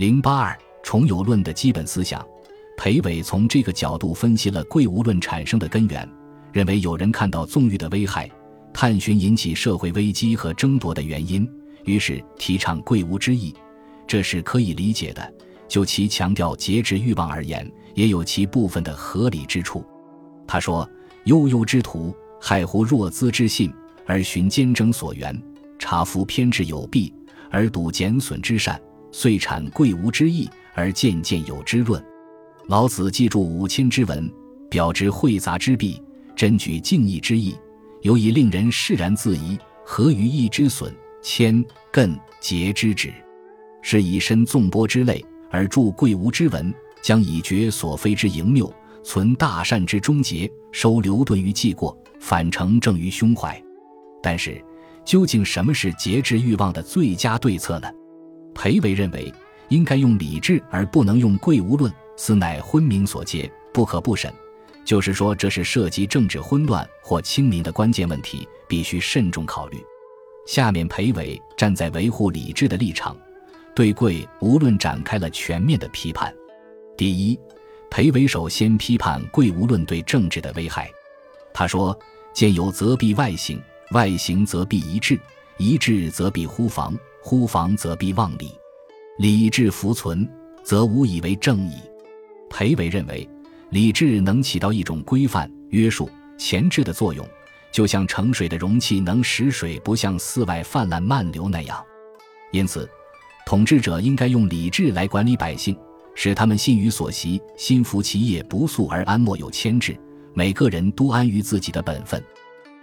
零八二重有论的基本思想，裴伟从这个角度分析了贵无论产生的根源，认为有人看到纵欲的危害，探寻引起社会危机和争夺的原因，于是提倡贵无之意，这是可以理解的。就其强调节制欲望而言，也有其部分的合理之处。他说：“悠悠之徒，害乎弱资之信，而寻兼争所缘；察夫偏执有弊，而睹减损之善，遂产贵无之意，而渐渐有之论。”老子记著五千之文，表之晦杂之弊，真举敬意之意，尤以令人释然自疑，何于义之损？谦艮节之止，是以身纵波之类。而著贵无之文，将以绝所非之盈谬，存大善之终结，收留顿于记过，反成正于胸怀。但是，究竟什么是节制欲望的最佳对策呢？裴维认为，应该用理智，而不能用贵无论，此乃昏明所结，不可不审。就是说，这是涉及政治混乱或清明的关键问题，必须慎重考虑。下面，裴伟站在维护理智的立场。对贵无论展开了全面的批判。第一，裴伟首先批判贵无论对政治的危害。他说：“见有则必外行，外行则必一致，一致则必忽防，忽防则必忘礼。礼智弗存，则无以为正矣。”裴伟认为，礼智能起到一种规范、约束、前置的作用，就像盛水的容器能使水不向四外泛滥漫流那样。因此。统治者应该用理智来管理百姓，使他们信于所习，心服其业，不速而安，莫有牵制。每个人都安于自己的本分。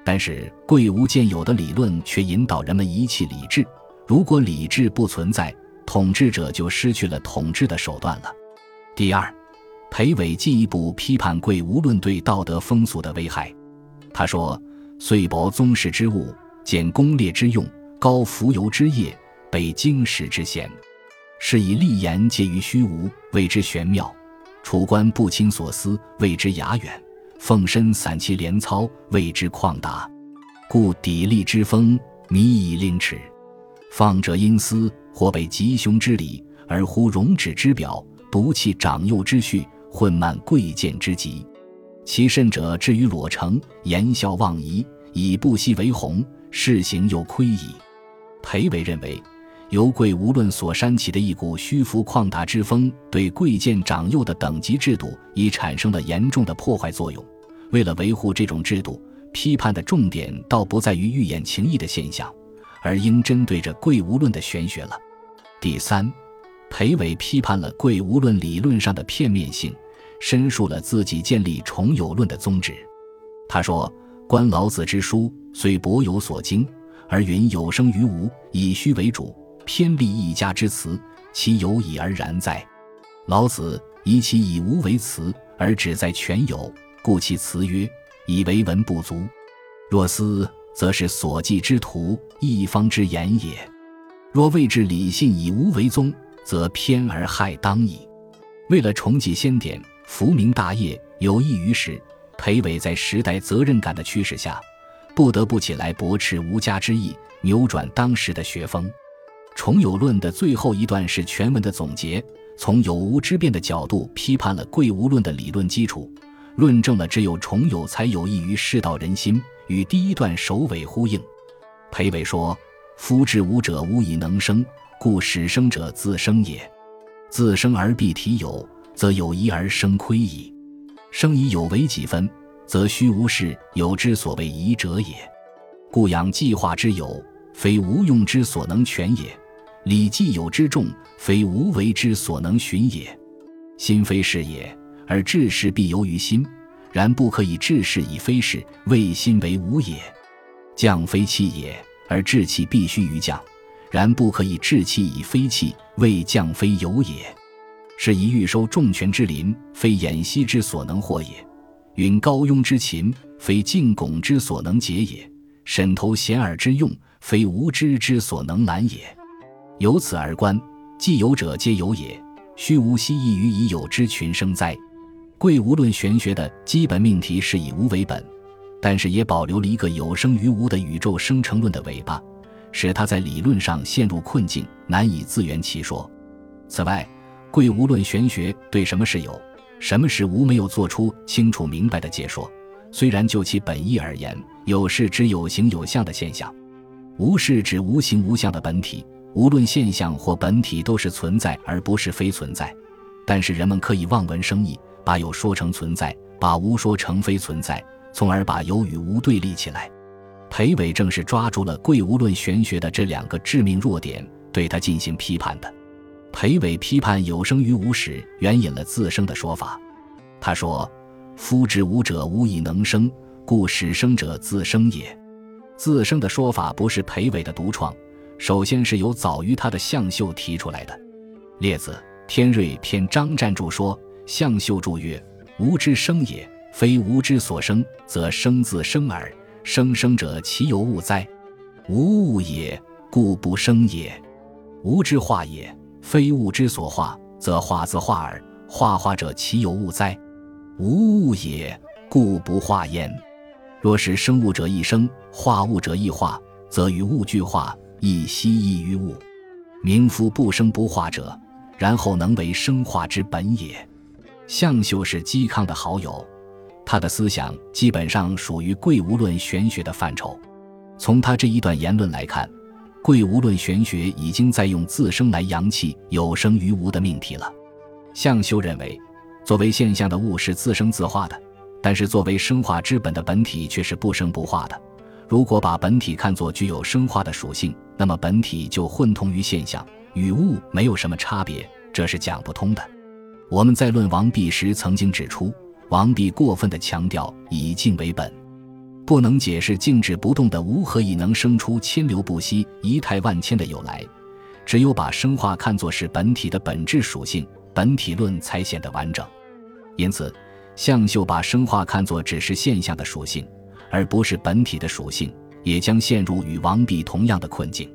但是贵无见有的理论却引导人们遗弃理智。如果理智不存在，统治者就失去了统治的手段了。第二，裴伟进一步批判贵无论对道德风俗的危害。他说：“遂薄宗室之物，简公烈之用，高浮游之业。”北经史之贤，是以立言介于虚无，谓之玄妙；处官不亲所思，谓之雅远；奉身散其连操，谓之旷达。故砥砺之风，靡以令耻；放者因思，或被吉凶之理，而忽容止之表，独弃长幼之序，混漫贵贱之极。其甚者，至于裸成，言笑忘仪，以不惜为宏，事行又亏矣。裴伟认为。由贵无论所煽起的一股虚浮旷达之风，对贵贱长幼的等级制度已产生了严重的破坏作用。为了维护这种制度，批判的重点倒不在于欲演情义的现象，而应针对着贵无论的玄学了。第三，裴伟批判了贵无论理论上的片面性，申述了自己建立重有论的宗旨。他说：“观老子之书，虽博有所精，而云有生于无，以虚为主。”偏立一家之词，其有以而然哉？老子以其以无为辞，而只在全有，故其辞曰：以为文不足。若思，则是所记之徒一方之言也。若谓之理信以无为宗，则偏而害当矣。为了重记先典，扶明大业，有益于时，裴伟在时代责任感的驱使下，不得不起来驳斥无家之意，扭转当时的学风。重有论的最后一段是全文的总结，从有无之辩的角度批判了贵无论的理论基础，论证了只有重有才有益于世道人心，与第一段首尾呼应。裴伟说：“夫至无者，无以能生，故始生者自生也。自生而必体有，则有一而生亏矣。生以有为几分，则虚无是有之所谓宜者也。故养计划之有，非无用之所能全也。”礼既有之重，非无为之所能循也。心非事也，而治事必由于心。然不可以治事以非事，谓心为无也。将非气也，而治气必须于将。然不可以治气以非气，谓将非有也。是以欲收重权之林，非偃息之所能获也；允高庸之勤，非进拱之所能解也；审头贤耳之用，非无知之所能揽也。由此而观，既有者皆有也，虚无希异于已有之群生哉？贵无论玄学的基本命题是以无为本，但是也保留了一个有生于无的宇宙生成论的尾巴，使他在理论上陷入困境，难以自圆其说。此外，贵无论玄学对什么是有，什么是无没有做出清楚明白的解说。虽然就其本意而言，有是指有形有相的现象，无是指无形无相的本体。无论现象或本体都是存在，而不是非存在。但是人们可以望文生义，把有说成存在，把无说成非存在，从而把有与无对立起来。裴伟正是抓住了贵无论玄学的这两个致命弱点，对他进行批判的。裴伟批判有生于无时，援引了自生的说法。他说：“夫之无者，无以能生，故使生者自生也。”自生的说法不是裴伟的独创，首先是由早于他的向秀提出来的。列子天瑞篇张占注说：“向秀注曰：‘吾之生也，非无之所生，则生自生耳。’”生生者，其有物哉？无物也，故不生也。无之化也，非物之所化，则化自化耳。化化者，其有物哉？无物也，故不化焉。若是生物者一生，化物者一化，则与物俱化，亦悉异于物。名夫不生不化者，然后能为生化之本也。向秀是嵇康的好友。他的思想基本上属于贵无论玄学的范畴。从他这一段言论来看，贵无论玄学已经在用自生来扬弃有生于无的命题了。向修认为，作为现象的物是自生自化的，但是作为生化之本的本体却是不生不化的。如果把本体看作具有生化的属性，那么本体就混同于现象，与物没有什么差别，这是讲不通的。我们在论王弼时曾经指出。王弼过分地强调以静为本，不能解释静止不动的无何以能生出千流不息、仪态万千的有来。只有把生化看作是本体的本质属性，本体论才显得完整。因此，向秀把生化看作只是现象的属性，而不是本体的属性，也将陷入与王弼同样的困境。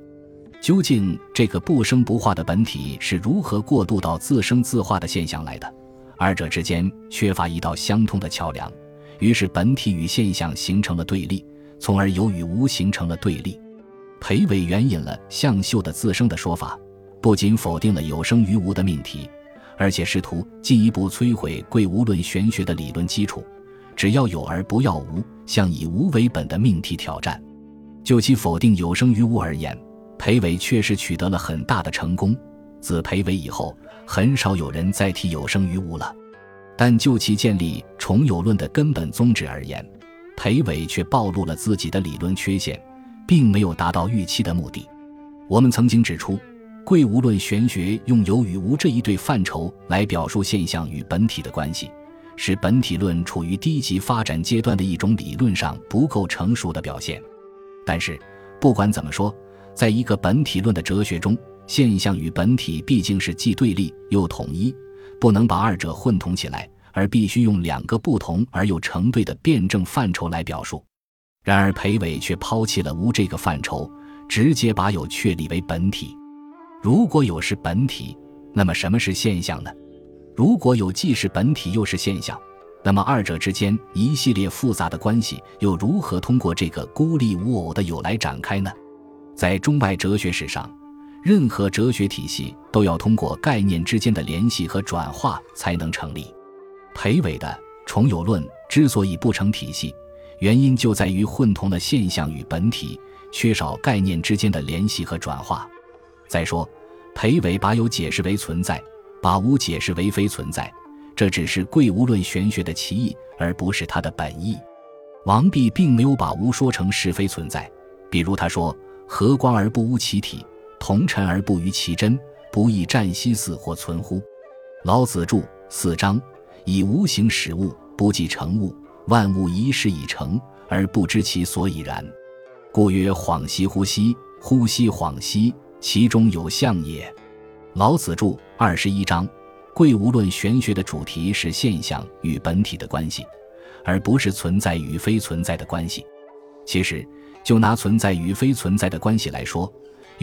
究竟这个不生不化的本体是如何过渡到自生自化的现象来的？二者之间缺乏一道相通的桥梁，于是本体与现象形成了对立，从而有与无形成了对立。裴伟援引了向秀的自生的说法，不仅否定了有生于无的命题，而且试图进一步摧毁贵无论玄学的理论基础。只要有而不要无，向以无为本的命题挑战。就其否定有生于无而言，裴伟确实取得了很大的成功。自裴伟以后。很少有人再提有生于无了，但就其建立重有论的根本宗旨而言，裴伟却暴露了自己的理论缺陷，并没有达到预期的目的。我们曾经指出，贵无论玄学用有与无这一对范畴来表述现象与本体的关系，是本体论处于低级发展阶段的一种理论上不够成熟的表现。但是，不管怎么说，在一个本体论的哲学中，现象与本体毕竟是既对立又统一，不能把二者混同起来，而必须用两个不同而又成对的辩证范畴来表述。然而裴伟却抛弃了无这个范畴，直接把有确立为本体。如果有是本体，那么什么是现象呢？如果有既是本体又是现象，那么二者之间一系列复杂的关系又如何通过这个孤立无偶的有来展开呢？在中外哲学史上。任何哲学体系都要通过概念之间的联系和转化才能成立。裴伟的重有论之所以不成体系，原因就在于混同了现象与本体，缺少概念之间的联系和转化。再说，裴伟把有解释为存在，把无解释为非存在，这只是贵无论玄学的歧义，而不是他的本意。王弼并没有把无说成是非存在，比如他说：“和光而不无其体。”同尘而不于其真，不亦占兮似或存乎？老子著四章，以无形始物，不计成物。万物一事已成，而不知其所以然，故曰：恍兮惚兮，惚兮恍兮，其中有象也。老子著二十一章，贵无论玄学的主题是现象与本体的关系，而不是存在与非存在的关系。其实，就拿存在与非存在的关系来说。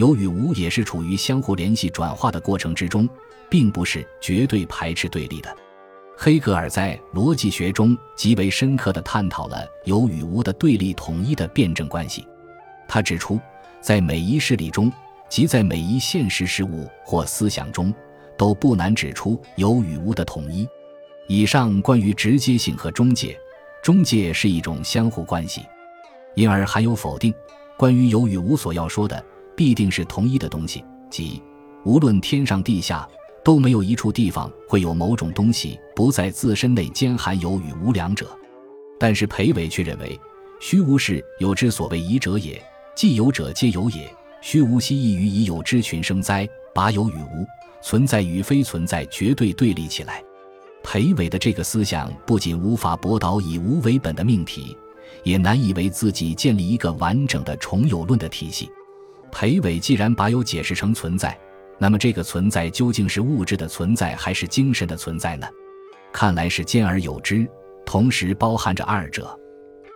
有与无也是处于相互联系转化的过程之中，并不是绝对排斥对立的。黑格尔在逻辑学中极为深刻地探讨了有与无的对立统一的辩证关系。他指出，在每一事例中，即在每一现实事物或思想中，都不难指出有与无的统一。以上关于直接性和中介，中介是一种相互关系，因而含有否定。关于有与无所要说的，必定是同一的东西，即无论天上地下，都没有一处地方会有某种东西不在自身内兼含有与无两者。但是裴伟却认为，虚无是有之所谓宜者也，既有者皆有也。虚无兮异于以有之群生哉，把有与无、存在与非存在绝对对立起来。裴伟的这个思想不仅无法驳倒以无为本的命题，也难以为自己建立一个完整的重有论的体系。裴伟既然把有解释成存在，那么这个存在究竟是物质的存在还是精神的存在呢？看来是兼而有之，同时包含着二者。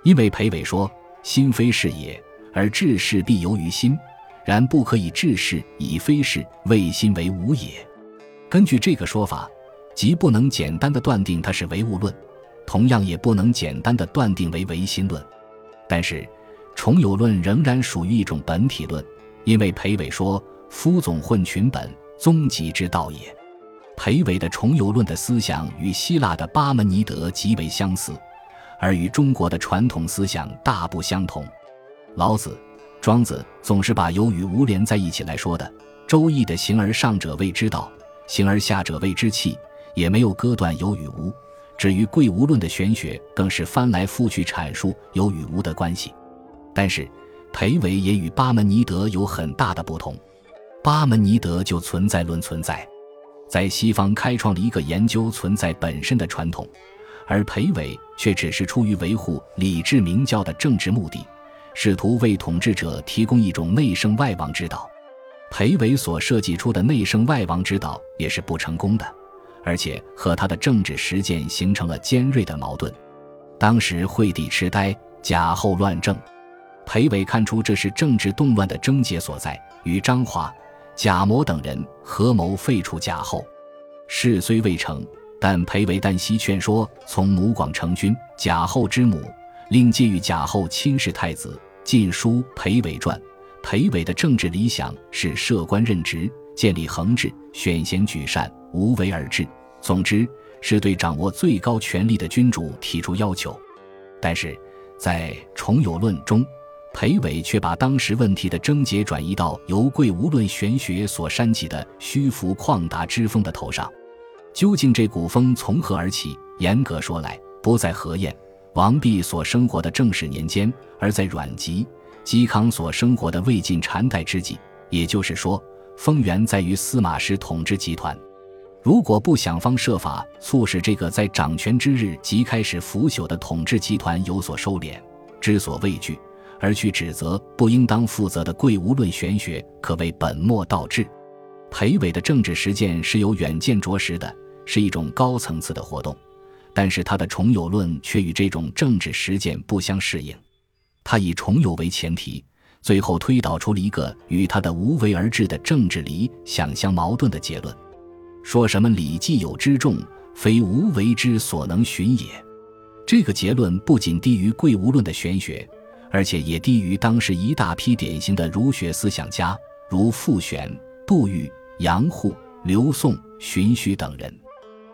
因为裴伟说：“心非是也，而智是必由于心。”然不可以治事以非事谓心为无也。根据这个说法，即不能简单的断定它是唯物论，同样也不能简单的断定为唯心论。但是，重有论仍然属于一种本体论，因为裴伟说：“夫总混群本，终极之道也。”裴伟的重游论的思想与希腊的巴门尼德极为相似，而与中国的传统思想大不相同。老子。庄子总是把有与无连在一起来说的，《周易》的“形而上者谓之道，形而下者谓之器”，也没有割断有与无。至于贵无论的玄学，更是翻来覆去阐述有与无的关系。但是，裴伟也与巴门尼德有很大的不同。巴门尼德就存在论存在，在西方开创了一个研究存在本身的传统，而裴伟却只是出于维护礼制明教的政治目的。试图为统治者提供一种内圣外王之道，裴伟所设计出的内圣外王之道也是不成功的，而且和他的政治实践形成了尖锐的矛盾。当时惠帝痴呆，贾后乱政，裴伟看出这是政治动乱的症结所在，与张华、贾模等人合谋废除贾后。事虽未成，但裴伟旦夕劝说从母广成君，贾后之母。令借与贾后亲视太子，《晋书·裴伟传》。裴伟的政治理想是设官任职，建立恒制，选贤举善，无为而治。总之，是对掌握最高权力的君主提出要求。但是在重有论中，裴伟却把当时问题的症结转移到由贵无论玄学所煽起的虚浮旷达之风的头上。究竟这股风从何而起？严格说来，不在何晏。王弼所生活的正始年间，而在阮籍、嵇康所生活的魏晋禅代之际，也就是说，风源在于司马师统治集团。如果不想方设法促使这个在掌权之日即开始腐朽的统治集团有所收敛、知所畏惧，而去指责不应当负责的贵无论玄学，可谓本末倒置。裴伟的政治实践是有远见卓识的，是一种高层次的活动。但是他的重有论却与这种政治实践不相适应，他以重有为前提，最后推导出了一个与他的无为而治的政治理想相矛盾的结论，说什么礼既有之重，非无为之所能循也。这个结论不仅低于贵无论的玄学，而且也低于当时一大批典型的儒学思想家，如傅玄、杜预、杨户、刘宋、荀诩等人。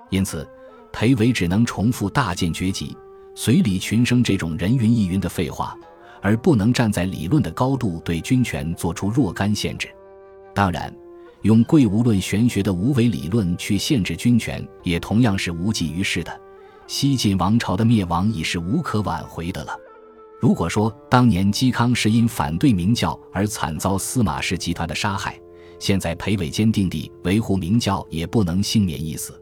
因此。裴伟只能重复大建绝籍、随礼群生这种人云亦云的废话，而不能站在理论的高度对军权做出若干限制。当然，用贵无论玄学的无为理论去限制军权，也同样是无济于事的。西晋王朝的灭亡已是无可挽回的了。如果说当年嵇康是因反对明教而惨遭司马氏集团的杀害，现在裴伟坚定地维护明教，也不能幸免一死。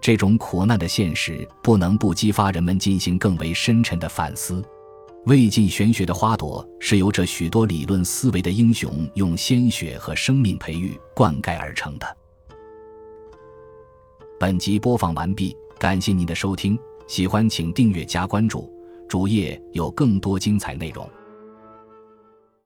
这种苦难的现实不能不激发人们进行更为深沉的反思。魏晋玄学的花朵是由这许多理论思维的英雄用鲜血和生命培育灌溉而成的。本集播放完毕，感谢您的收听，喜欢请订阅加关注，主页有更多精彩内容。